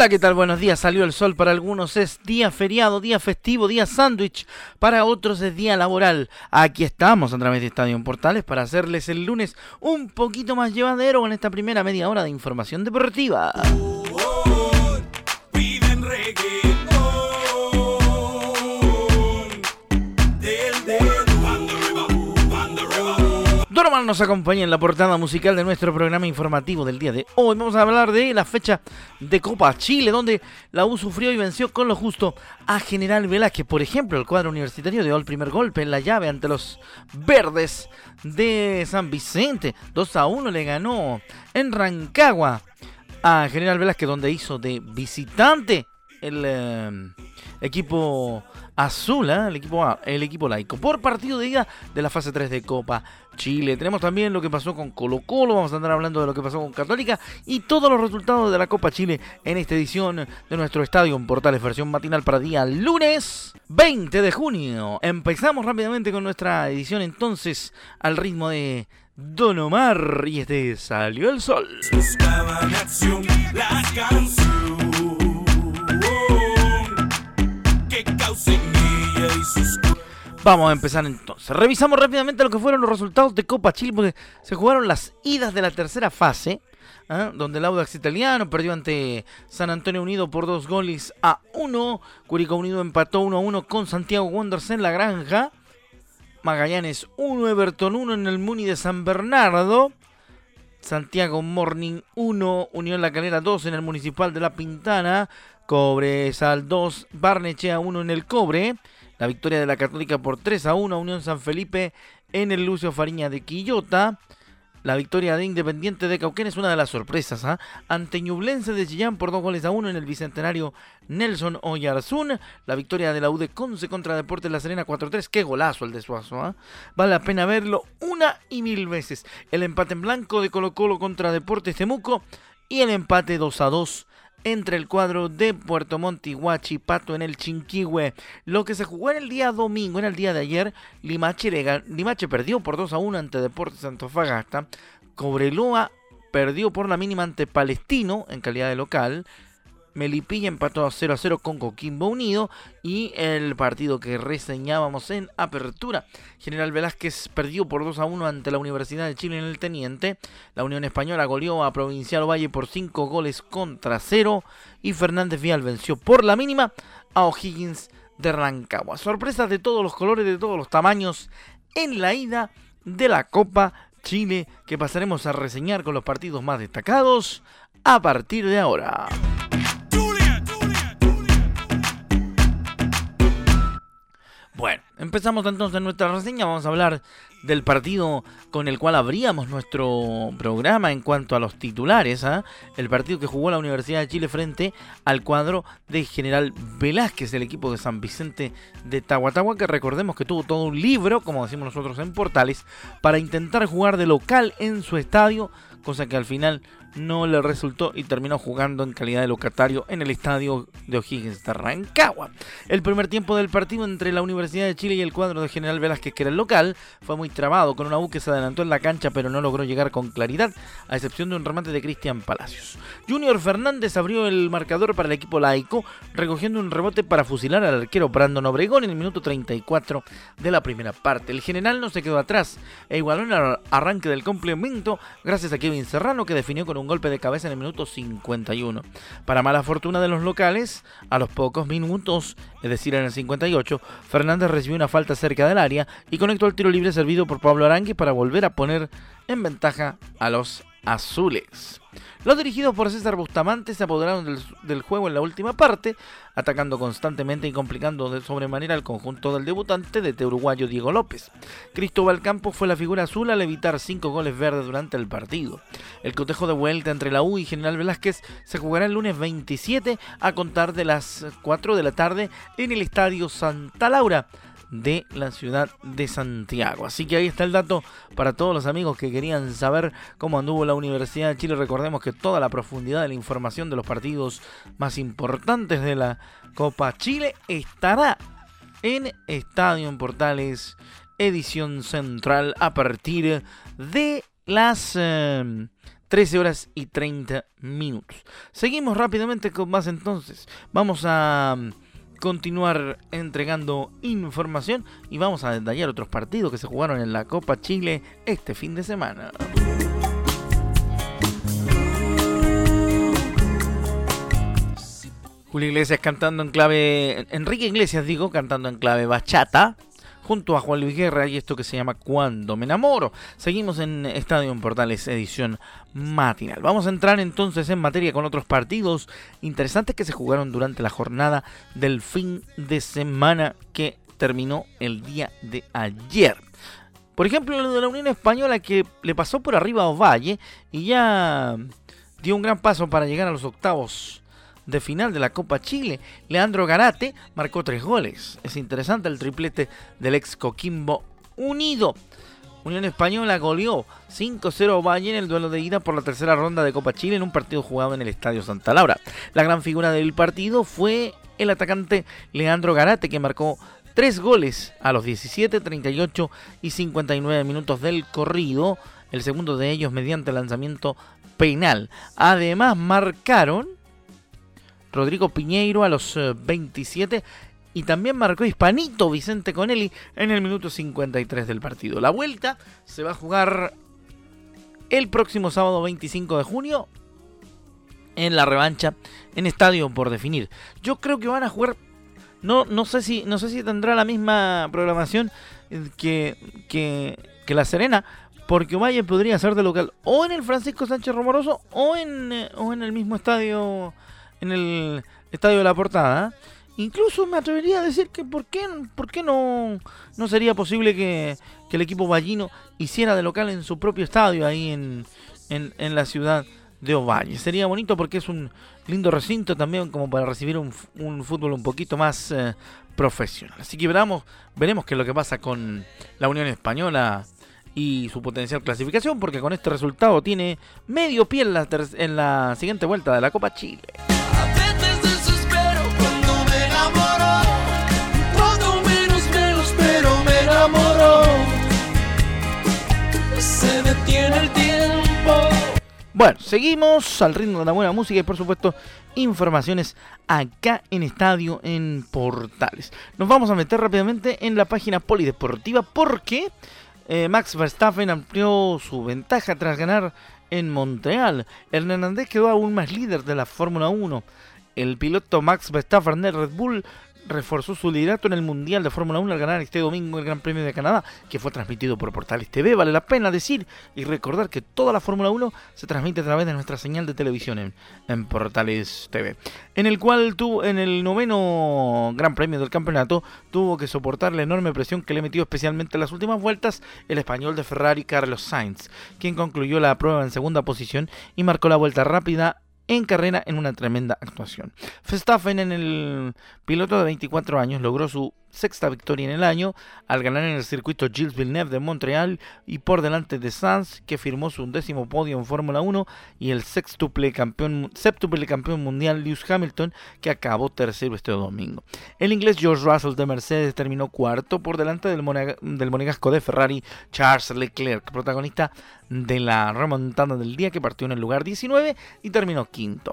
Hola, ¿qué tal? Buenos días. Salió el sol para algunos es día feriado, día festivo, día sándwich. Para otros es día laboral. Aquí estamos a través de Estadio Portales para hacerles el lunes un poquito más llevadero en esta primera media hora de información deportiva. Nos acompaña en la portada musical de nuestro programa informativo del día de hoy. Vamos a hablar de la fecha de Copa Chile, donde la U sufrió y venció con lo justo a General Velázquez. Por ejemplo, el cuadro universitario dio el primer golpe en la llave ante los verdes de San Vicente. 2 a 1 le ganó en Rancagua a General Velázquez, donde hizo de visitante el eh, equipo azul, ¿eh? el, equipo, el equipo laico, por partido de ida de la fase 3 de Copa Chile. Tenemos también lo que pasó con Colo Colo, vamos a andar hablando de lo que pasó con Católica y todos los resultados de la Copa Chile en esta edición de nuestro estadio en Portales, versión matinal para día lunes 20 de junio. Empezamos rápidamente con nuestra edición entonces al ritmo de Don Omar y este salió el sol. Vamos a empezar entonces. Revisamos rápidamente lo que fueron los resultados de Copa Chile, porque se jugaron las idas de la tercera fase, ¿ah? donde el Audax italiano perdió ante San Antonio Unido por dos goles a uno. Curicó Unido empató 1 a 1 con Santiago Wanderers en la granja. Magallanes 1, Everton 1 en el Muni de San Bernardo. Santiago Morning 1, Unión La Calera 2 en el Municipal de La Pintana. Cobresal 2, Barnechea 1 en el Cobre. La victoria de la Católica por 3 a 1 Unión San Felipe en el Lucio Fariña de Quillota. La victoria de Independiente de Cauquén es una de las sorpresas. ¿ah? Ante Ñublense de Chillán por 2 goles a 1 en el Bicentenario Nelson Oyarzún. La victoria de la UD Conce contra Deportes La Serena 4-3. Qué golazo el de Suazo. ¿ah? Vale la pena verlo una y mil veces. El empate en blanco de Colo Colo contra Deportes Temuco. Y el empate 2 a 2 entre el cuadro de Puerto Montt y Pato en el Chinquihue. Lo que se jugó en el día domingo, en el día de ayer, Limache, Limache perdió por 2 a 1 ante Deportes Antofagasta. Cobreloa perdió por la mínima ante Palestino en calidad de local. Melipilla empató a 0 a 0 con Coquimbo Unido y el partido que reseñábamos en apertura. General Velázquez perdió por 2 a 1 ante la Universidad de Chile en el Teniente. La Unión Española goleó a Provincial Valle por 5 goles contra 0 y Fernández Vial venció por la mínima a O'Higgins de Rancagua. Sorpresas de todos los colores, de todos los tamaños en la ida de la Copa Chile que pasaremos a reseñar con los partidos más destacados a partir de ahora. Bueno, empezamos entonces nuestra reseña. Vamos a hablar del partido con el cual abríamos nuestro programa en cuanto a los titulares. ¿ah? El partido que jugó la Universidad de Chile frente al cuadro de General Velázquez, el equipo de San Vicente de Tahuatahua, que recordemos que tuvo todo un libro, como decimos nosotros en Portales, para intentar jugar de local en su estadio, cosa que al final no le resultó y terminó jugando en calidad de locatario en el estadio de O'Higgins de Rancagua. El primer tiempo del partido entre la Universidad de Chile y el cuadro de General Velázquez, que era el local, fue muy trabado, con una U que se adelantó en la cancha pero no logró llegar con claridad, a excepción de un remate de Cristian Palacios. Junior Fernández abrió el marcador para el equipo laico, recogiendo un rebote para fusilar al arquero Brandon Obregón en el minuto 34 de la primera parte. El general no se quedó atrás e igualó en el arranque del complemento gracias a Kevin Serrano que definió con un golpe de cabeza en el minuto 51. Para mala fortuna de los locales, a los pocos minutos, es decir, en el 58, Fernández recibió una falta cerca del área y conectó el tiro libre servido por Pablo Arangui para volver a poner en ventaja a los azules. Los dirigidos por César Bustamante se apoderaron del, juego en la última parte, atacando constantemente y complicando de sobremanera el conjunto del debutante de uruguayo Diego López. Cristóbal Campos fue la figura azul al evitar cinco goles verdes durante el partido. El cotejo de vuelta entre la U y General Velázquez se jugará el lunes 27 a contar de las 4 de la tarde en el Estadio Santa Laura de la ciudad de Santiago. Así que ahí está el dato para todos los amigos que querían saber cómo anduvo la Universidad de Chile. Recordemos que toda la profundidad de la información de los partidos más importantes de la Copa Chile estará en Estadio en Portales, edición central, a partir de las 13 eh, horas y 30 minutos. Seguimos rápidamente con más entonces. Vamos a continuar entregando información y vamos a detallar otros partidos que se jugaron en la Copa Chile este fin de semana. Julio Iglesias cantando en clave, Enrique Iglesias digo, cantando en clave bachata, junto a Juan Luis Guerra y esto que se llama Cuando me enamoro. Seguimos en Estadio en Portales edición matinal. Vamos a entrar entonces en materia con otros partidos interesantes que se jugaron durante la jornada del fin de semana que terminó el día de ayer. Por ejemplo, lo de la Unión Española que le pasó por arriba a Ovalle y ya dio un gran paso para llegar a los octavos de final de la Copa Chile. Leandro Garate marcó tres goles. Es interesante el triplete del ex Coquimbo Unido. Unión Española goleó 5-0 Valle en el duelo de ida por la tercera ronda de Copa Chile en un partido jugado en el Estadio Santa Laura. La gran figura del partido fue el atacante Leandro Garate que marcó tres goles a los 17, 38 y 59 minutos del corrido, el segundo de ellos mediante lanzamiento penal. Además marcaron Rodrigo Piñeiro a los 27 eh, y también marcó Hispanito Vicente Conelli en el minuto 53 del partido. La vuelta se va a jugar el próximo sábado 25 de junio en la revancha en estadio por definir. Yo creo que van a jugar no no sé si no sé si tendrá la misma programación que que, que la Serena, porque Valle podría ser de local o en el Francisco Sánchez Romoroso o en, eh, o en el mismo estadio en el estadio de la portada. Incluso me atrevería a decir que por qué, por qué no, no sería posible que, el equipo vallino hiciera de local en su propio estadio ahí en, en, la ciudad de Ovalle. Sería bonito porque es un lindo recinto también como para recibir un, un fútbol un poquito más eh, profesional. Así que veremos, veremos qué es lo que pasa con la Unión Española y su potencial clasificación porque con este resultado tiene medio pie en la, en la siguiente vuelta de la Copa Chile. Bueno, seguimos al ritmo de la buena música y por supuesto informaciones acá en Estadio en Portales. Nos vamos a meter rápidamente en la página polideportiva porque eh, Max Verstappen amplió su ventaja tras ganar en Montreal. El neerlandés quedó aún más líder de la Fórmula 1. El piloto Max Verstappen de Red Bull reforzó su liderato en el Mundial de Fórmula 1 al ganar este domingo el Gran Premio de Canadá, que fue transmitido por Portales TV. Vale la pena decir y recordar que toda la Fórmula 1 se transmite a través de nuestra señal de televisión en, en, Portales TV, en el cual tuvo en el noveno Gran Premio del campeonato tuvo que soportar la enorme presión que le metió especialmente en las últimas vueltas el español de Ferrari Carlos Sainz, quien concluyó la prueba en segunda posición y marcó la vuelta rápida en carrera en una tremenda actuación. Verstappen en el piloto de 24 años logró su sexta victoria en el año al ganar en el circuito Gilles Villeneuve de Montreal y por delante de Sanz que firmó su undécimo podio en Fórmula 1 y el sextuple campeón, séptuple campeón mundial Lewis Hamilton que acabó tercero este domingo. El inglés George Russell de Mercedes terminó cuarto por delante del, del monegasco de Ferrari Charles Leclerc, protagonista de la remontada del día que partió en el lugar 19 y terminó quinto.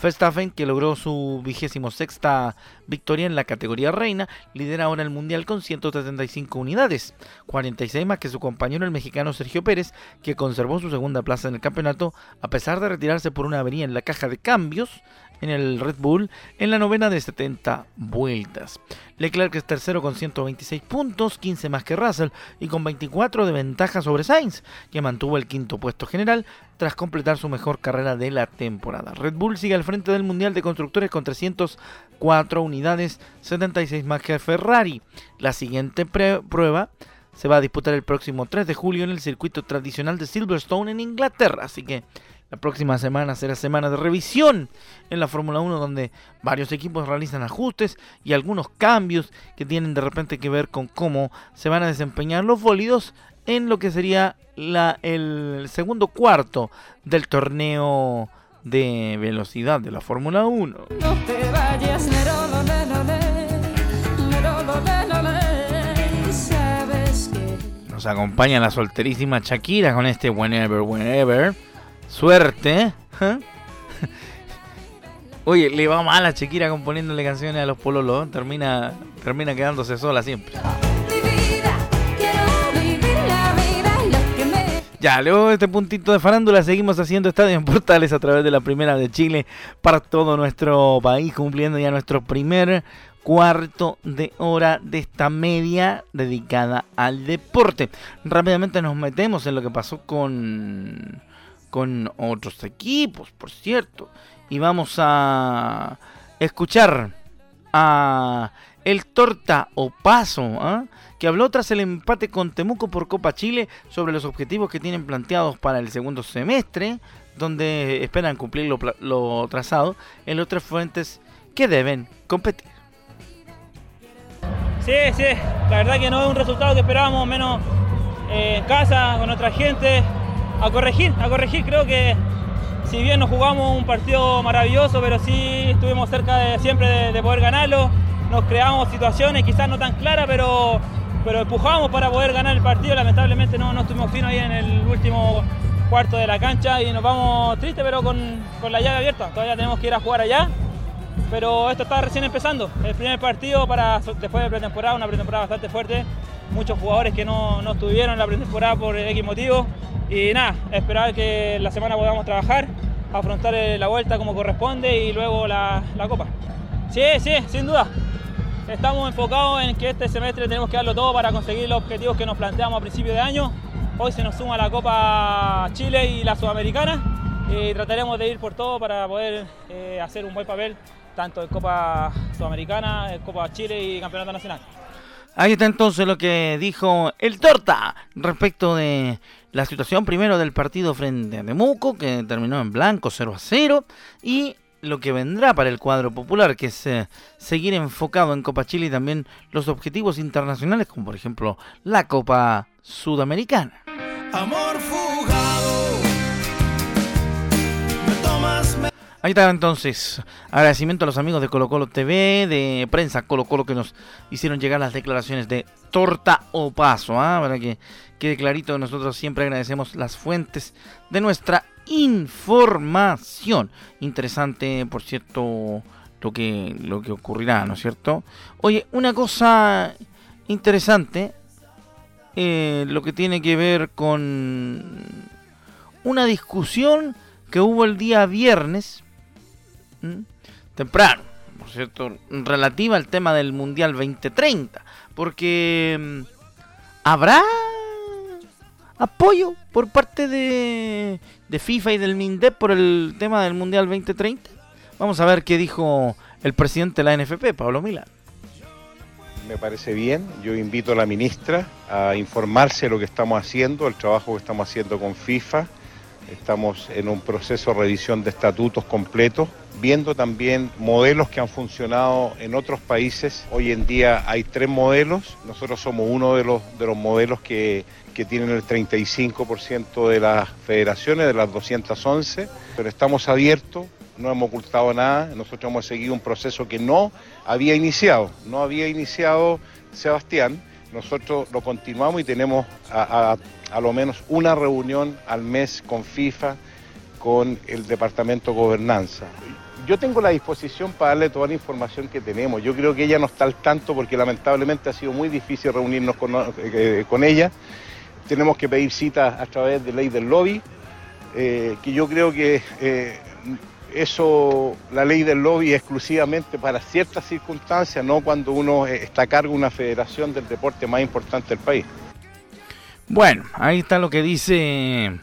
Verstappen, que logró su vigésimo sexta victoria en la categoría reina, lidera ahora el mundial con 175 unidades, 46 más que su compañero el mexicano Sergio Pérez, que conservó su segunda plaza en el campeonato a pesar de retirarse por una avería en la caja de cambios en el Red Bull en la novena de 70 vueltas. Leclerc es tercero con 126 puntos, 15 más que Russell y con 24 de ventaja sobre Sainz, que mantuvo el quinto puesto general tras completar su mejor carrera de la temporada. Red Bull sigue al frente del Mundial de Constructores con 304 unidades, 76 más que Ferrari. La siguiente prueba se va a disputar el próximo 3 de julio en el circuito tradicional de Silverstone en Inglaterra, así que la próxima semana será semana de revisión en la Fórmula 1 donde varios equipos realizan ajustes y algunos cambios que tienen de repente que ver con cómo se van a desempeñar los bólidos en lo que sería la, el segundo cuarto del torneo de velocidad de la Fórmula 1. Nos acompaña la solterísima Shakira con este Whenever, Whenever. Suerte. ¿eh? Oye, le va mal a Shakira componiéndole canciones a los pololos. Termina, termina quedándose sola siempre. Ya, luego de este puntito de farándula seguimos haciendo Estadio en Portales a través de la Primera de Chile para todo nuestro país, cumpliendo ya nuestro primer cuarto de hora de esta media dedicada al deporte. Rápidamente nos metemos en lo que pasó con con otros equipos, por cierto. Y vamos a escuchar a el Torta Opaso, ¿ah? que habló tras el empate con Temuco por Copa Chile sobre los objetivos que tienen planteados para el segundo semestre, donde esperan cumplir lo, trazado en los tres fuentes que deben competir. Sí, sí, la verdad que no es un resultado que esperábamos, menos eh, en casa, con otra gente, a corregir, a corregir. Creo que si bien no jugamos un partido maravilloso, pero sí estuvimos cerca de, siempre de, poder ganarlo. Nos creamos situaciones quizás no tan claras, pero, pero empujamos para poder ganar el partido. Lamentablemente no, no estuvimos finos ahí en el último cuarto de la cancha y nos vamos tristes, pero con, con la llave abierta. Todavía tenemos que ir a jugar allá. Pero esto está recién empezando. El primer partido para después de pretemporada, una pretemporada bastante fuerte. Muchos jugadores que no, no estuvieron en la pretemporada por X motivo. Y nada, esperar que la semana podamos trabajar, afrontar eh, la vuelta como corresponde y luego la, Copa. Sí, sí, sin duda. Estamos enfocados en que este semestre tenemos que darlo todo para conseguir los objetivos que nos planteamos a principio de año. Hoy se nos suma la Copa Chile y la Sudamericana y trataremos de ir por todo para poder eh, hacer un buen papel tanto en Copa Sudamericana, en Copa Chile y Campeonato Nacional. Ahí está entonces lo que dijo el Torta respecto de la situación primero del partido frente a Temuco, que terminó en blanco 0 a 0, y lo que vendrá para el cuadro popular, que es eh, seguir enfocado en Copa Chile y también los objetivos internacionales, como por ejemplo la Copa Sudamericana. Amor Ahí está entonces. Agradecimiento a los amigos de Colo Colo TV, de prensa Colo Colo que nos hicieron llegar las declaraciones de torta o paso. ¿ah? Para que quede clarito, nosotros siempre agradecemos las fuentes de nuestra información. Interesante, por cierto, lo que, lo que ocurrirá, ¿no es cierto? Oye, una cosa interesante, eh, lo que tiene que ver con una discusión que hubo el día viernes temprano, por cierto, relativa al tema del Mundial 2030, porque mm, habrá apoyo por parte de, de FIFA y del MINDEP por el tema del Mundial 2030. Vamos a ver qué dijo el presidente de la NFP, Pablo Milán. Me parece bien, yo invito a la ministra a informarse de lo que estamos haciendo, el trabajo que estamos haciendo con FIFA. Estamos en un proceso de revisión de estatutos completos viendo también modelos que han funcionado en otros países. Hoy en día hay tres modelos, nosotros somos uno de los, de los modelos que, que tienen el 35% de las federaciones, de las 211, pero estamos abiertos, no hemos ocultado nada, nosotros hemos seguido un proceso que no había iniciado, no había iniciado Sebastián, nosotros lo continuamos y tenemos a, a, a lo menos una reunión al mes con FIFA, con el Departamento de Gobernanza yo tengo la disposición para darle toda la información que tenemos. Yo creo que ella no está al tanto porque lamentablemente ha sido muy difícil reunirnos con, eh, ella. Tenemos que pedir citas a través de ley del lobby, eh, que yo creo que eh, eso, la ley del lobby exclusivamente para ciertas circunstancias, no cuando uno está a cargo de una federación del deporte más importante del país. Bueno, ahí está lo que dice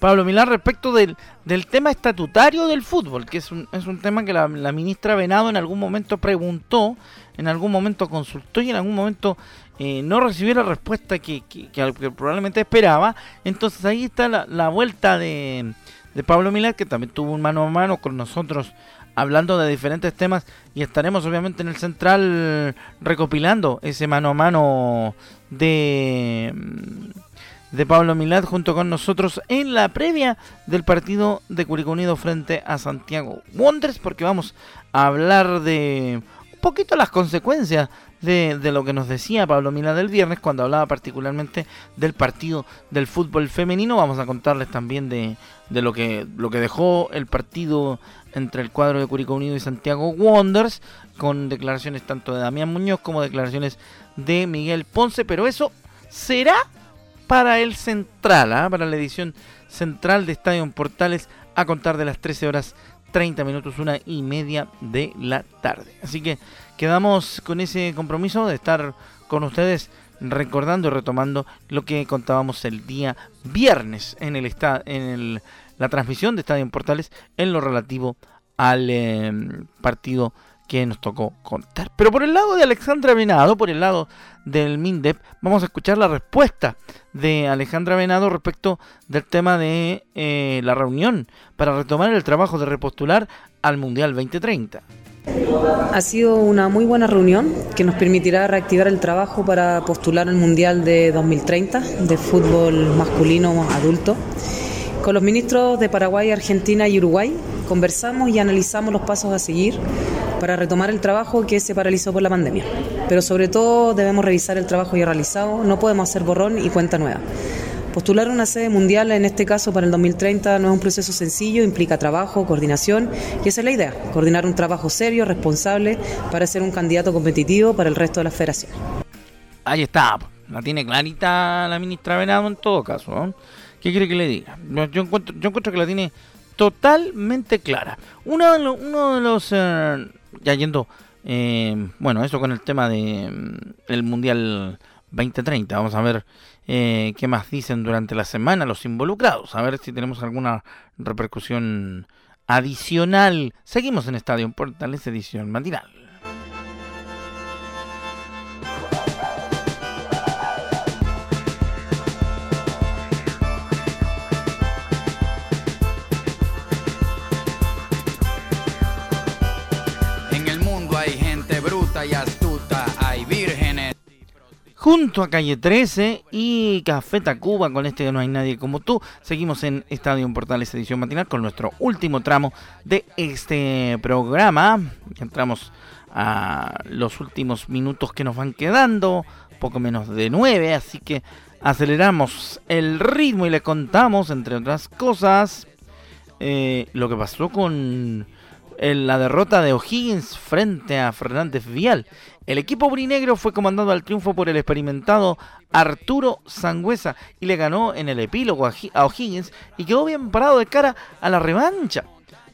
Pablo Milán respecto del, del tema estatutario del fútbol, que es un, es un tema que la, ministra Venado en algún momento preguntó, en algún momento consultó y en algún momento eh, no recibió la respuesta que, que, probablemente esperaba. Entonces ahí está la, la vuelta de, de Pablo Milán, que también tuvo un mano a mano con nosotros hablando de diferentes temas y estaremos obviamente en el central recopilando ese mano a mano de de Pablo Milad junto con nosotros en la previa del partido de Curicó Unido frente a Santiago Wonders porque vamos a hablar de poquito las consecuencias de, lo que nos decía Pablo Milad el viernes cuando hablaba particularmente del partido del fútbol femenino. Vamos a contarles también de, de lo, que, lo que dejó el partido entre el cuadro de Curicó Unido y Santiago Wonders con declaraciones tanto de Damián Muñoz como declaraciones de Miguel Ponce, pero eso será para el central, ¿ah? para la edición central de Estadio Portales a contar de las 13 horas 30 minutos, una y media de la tarde. Así que quedamos con ese compromiso de estar con ustedes recordando y retomando lo que contábamos el día viernes en el en la transmisión de Estadio Portales en lo relativo al em, partido que nos tocó contar. Pero por el lado de Alexandra Venado, por el lado del MINDEP, vamos a escuchar la respuesta de Alejandra Venado respecto del tema de eh, la reunión para retomar el trabajo de repostular al Mundial 2030. Ha sido una muy buena reunión que nos permitirá reactivar el trabajo para postular al Mundial de 2030 de fútbol masculino adulto. Con los ministros de Paraguay, Argentina y Uruguay conversamos y analizamos los pasos a seguir para retomar el trabajo que se paralizó por la pandemia. Pero sobre todo debemos revisar el trabajo ya realizado, no podemos hacer borrón y cuenta nueva. Postular una sede mundial, en este caso para el 2030, no es un proceso sencillo, implica trabajo, coordinación y esa es la idea, coordinar un trabajo serio, responsable, para ser un candidato competitivo para el resto de la federación. Ahí está, la tiene clarita la ministra Venado en todo caso. ¿Qué quiere que le diga? Yo encuentro que la tiene totalmente clara. Uno de, uno de los... Ya yendo, eh, bueno, eso con el tema de mm, el Mundial 2030. Vamos a ver eh, qué más dicen durante la semana los involucrados. A ver si tenemos alguna repercusión adicional. Seguimos en Estadio Portales, edición matinal. Junto a Calle 13 y Café Tacuba con este No hay nadie como tú. Seguimos en Estadio Portales edición matinal con nuestro último tramo de este programa. Entramos a los últimos minutos que nos van quedando, poco menos de nueve, así que aceleramos el ritmo y le contamos, entre otras cosas, eh, lo que pasó con la derrota de O'Higgins frente a Fernández Vial. El equipo brinegro fue comandado al triunfo por el experimentado Arturo Sangüesa y le ganó en el epílogo a O'Higgins y quedó bien parado de cara a la revancha.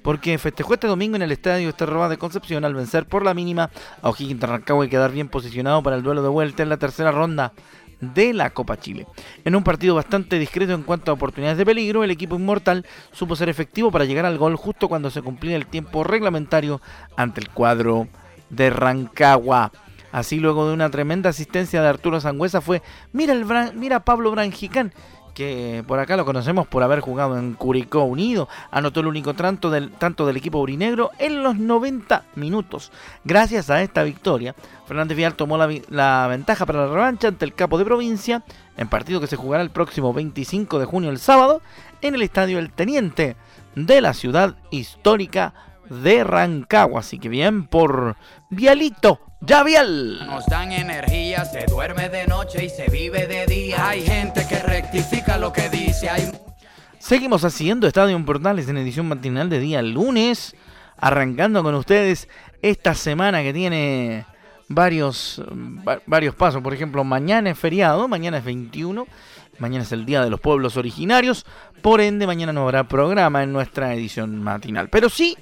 Porque festejó este domingo en el estadio Esterroba de Concepción al vencer por la mínima a O'Higgins Rancagua y quedar bien posicionado para el duelo de vuelta en la tercera ronda de la Copa Chile. En un partido bastante discreto en cuanto a oportunidades de peligro, el equipo inmortal supo ser efectivo para llegar al gol justo cuando se cumplía el tiempo reglamentario ante el cuadro de Rancagua. Así luego de una tremenda asistencia de Arturo Sangüesa fue, mira, el mira Pablo Branjicán, que por acá lo conocemos por haber jugado en Curicó Unido, anotó el único tanto del, tanto del equipo urinegro en los 90 minutos. Gracias a esta victoria, Fernández Vial tomó la, la, ventaja para la revancha ante el capo de provincia, en partido que se jugará el próximo 25 de junio el sábado, en el estadio El Teniente de la ciudad histórica de Rancagua. Así que bien por Vialito Javiel. Nos dan energía, se duerme de noche y se vive de día. Hay gente que rectifica lo que dice. Hay... Seguimos haciendo Estadio Portales en edición matinal de día lunes, arrancando con ustedes esta semana que tiene varios, varios pasos. Por ejemplo, mañana es feriado, mañana es 21, mañana es el Día de los Pueblos Originarios, por ende mañana no habrá programa en nuestra edición matinal. Pero sí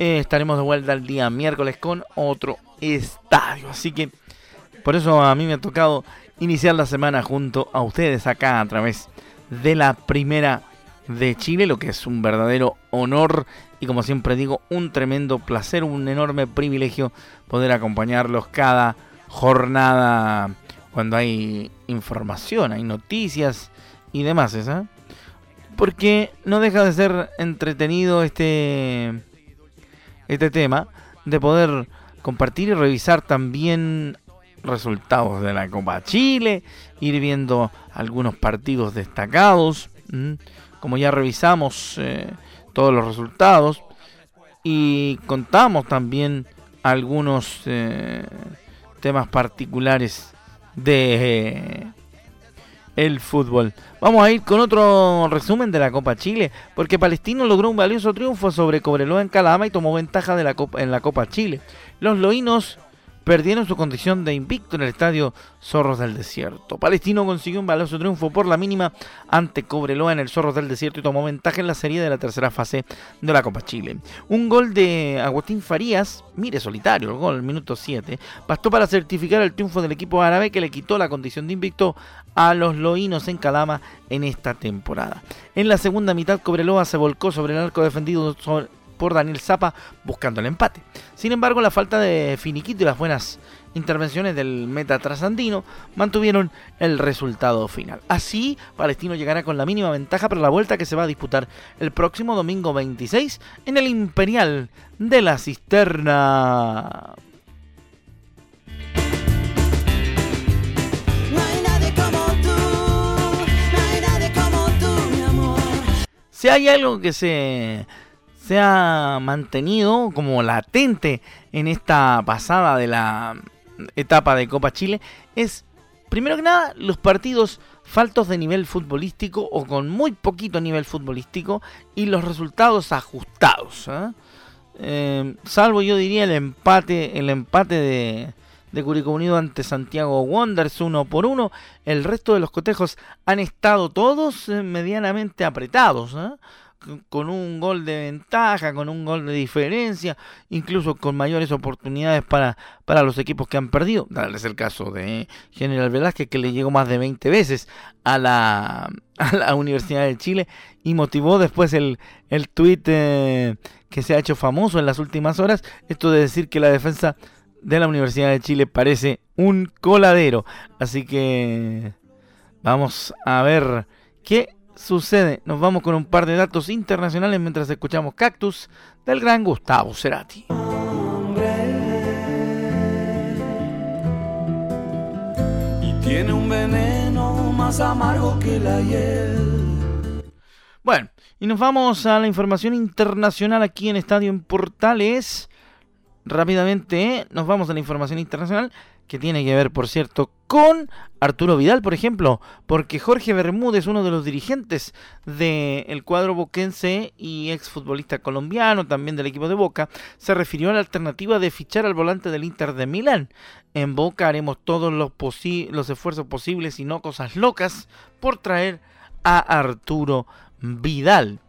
eh, estaremos de vuelta el día miércoles con otro estadio. Así que por eso a mí me ha tocado iniciar la semana junto a ustedes acá a través de la primera de Chile, lo que es un verdadero honor y como siempre digo, un tremendo placer, un enorme privilegio poder acompañarlos cada jornada cuando hay información, hay noticias y demás, ¿eh? Porque no deja de ser entretenido este este tema de poder compartir y revisar también resultados de la Copa Chile, ir viendo algunos partidos destacados, como ya revisamos eh, todos los resultados y contamos también algunos eh, temas particulares de el fútbol. Vamos a ir con otro resumen de la Copa Chile, porque Palestino logró un valioso triunfo sobre Cobreloa en Calama y tomó ventaja de la Copa, en la Copa Chile. Los loínos perdieron su condición de invicto en el estadio Zorros del Desierto. Palestino consiguió un valioso triunfo por la mínima ante Cobreloa en el Zorros del Desierto y tomó ventaja en la serie de la tercera fase de la Copa Chile. Un gol de Agustín Farías, mire solitario el gol, minuto 7, bastó para certificar el triunfo del equipo árabe que le quitó la condición de invicto a los loínos en Calama en esta temporada. En la segunda mitad Cobreloa se volcó sobre el arco defendido sobre por Daniel Zapa buscando el empate. Sin embargo, la falta de finiquito y las buenas intervenciones del meta trasandino mantuvieron el resultado final. Así, Palestino llegará con la mínima ventaja para la vuelta que se va a disputar el próximo domingo 26 en el Imperial de la Cisterna. Si hay algo que se se ha mantenido como latente en esta pasada de la etapa de Copa Chile es, primero que nada, los partidos faltos de nivel futbolístico o con muy poquito nivel futbolístico y los resultados ajustados. ¿eh? Eh, salvo yo diría el empate, el empate de, de Curicó Unido ante Santiago Wanderers uno por uno. El resto de los cotejos han estado todos eh, medianamente apretados con un gol de ventaja, con un gol de diferencia, incluso con mayores oportunidades para, para los equipos que han perdido. es el caso de General Velázquez, que le llegó más de 20 veces a la, a la Universidad de Chile y motivó después el, el tuit eh, que se ha hecho famoso en las últimas horas, esto de decir que la defensa de la Universidad de Chile parece un coladero. Así que vamos a ver qué sucede? Nos vamos con un par de datos internacionales mientras escuchamos Cactus del gran Gustavo Cerati. Y tiene un veneno más amargo que la hiel. Bueno, y nos vamos a la información internacional aquí en Estadio en Portales. Rápidamente, nos vamos a la información internacional que tiene que ver, por cierto, con Arturo Vidal, por ejemplo, porque Jorge Bermúdez, uno de los dirigentes del cuadro boquense y exfutbolista colombiano, también del equipo de Boca, se refirió a la alternativa de fichar al volante del Inter de Milán. En Boca haremos todos los, esfuerzos posibles y no cosas locas por traer a Arturo Vidal.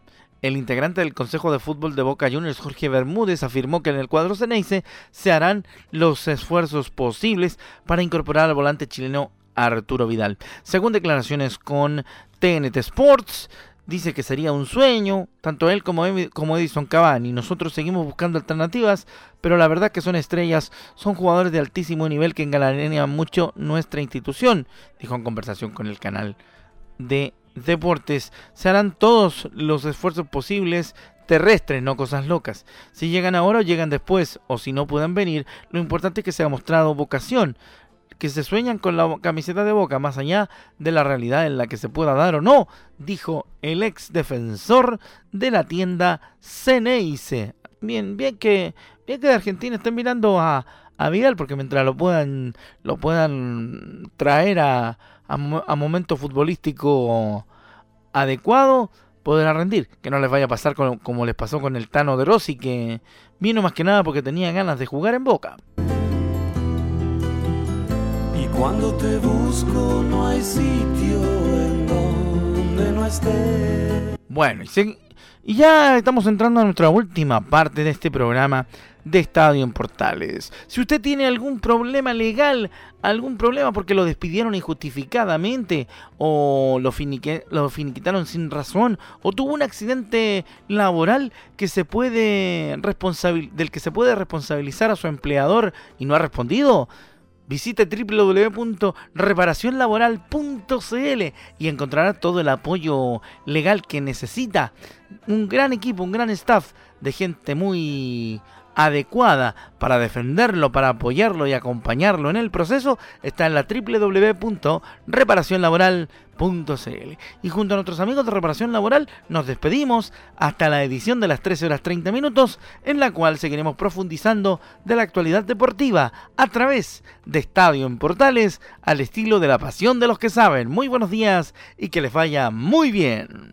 El integrante del Consejo de Fútbol de Boca Juniors, Jorge Bermúdez, afirmó que en el cuadro Ceneice se harán los esfuerzos posibles para incorporar al volante chileno Arturo Vidal. Según declaraciones con TNT Sports, dice que sería un sueño, tanto él como, como Edison Cavani. Nosotros seguimos buscando alternativas, pero la verdad que son estrellas, son jugadores de altísimo nivel que engalanean mucho nuestra institución, dijo en conversación con el canal de deportes, se harán todos los esfuerzos posibles terrestres, no cosas locas. Si llegan ahora o llegan después, o si no puedan venir, lo importante es que se ha mostrado vocación, que se sueñan con la camiseta de boca, más allá de la realidad en la que se pueda dar o no, dijo el ex defensor de la tienda Ceneice. Bien, bien que, bien que de Argentina estén mirando a, a Vidal, porque mientras lo puedan, lo puedan traer a, a, momento futbolístico adecuado, podrá rendir. Que no les vaya a pasar como les pasó con el Tano de Rossi, que vino más que nada porque tenía ganas de jugar en Boca. Cuando te busco no hay sitio en donde no. Bueno, y, y ya estamos entrando a nuestra última parte de este programa de Estadio en Portales. Si usted tiene algún problema legal, algún problema porque lo despidieron injustificadamente o lo, finiquitaron sin razón o tuvo un accidente laboral que se puede del que se puede responsabilizar a su empleador y no ha respondido, Visite www.reparacionlaboral.cl y encontrará todo el apoyo legal que necesita. Un gran equipo, un gran staff de gente muy adecuada para defenderlo, para apoyarlo y acompañarlo en el proceso está en la www.reparacionlaboral.cl. Y junto a nuestros amigos de Reparación Laboral nos despedimos hasta la edición de las 13 horas 30 minutos en la cual seguiremos profundizando de la actualidad deportiva a través de Estadio en Portales al estilo de la pasión de los que saben. Muy buenos días y que les vaya muy bien.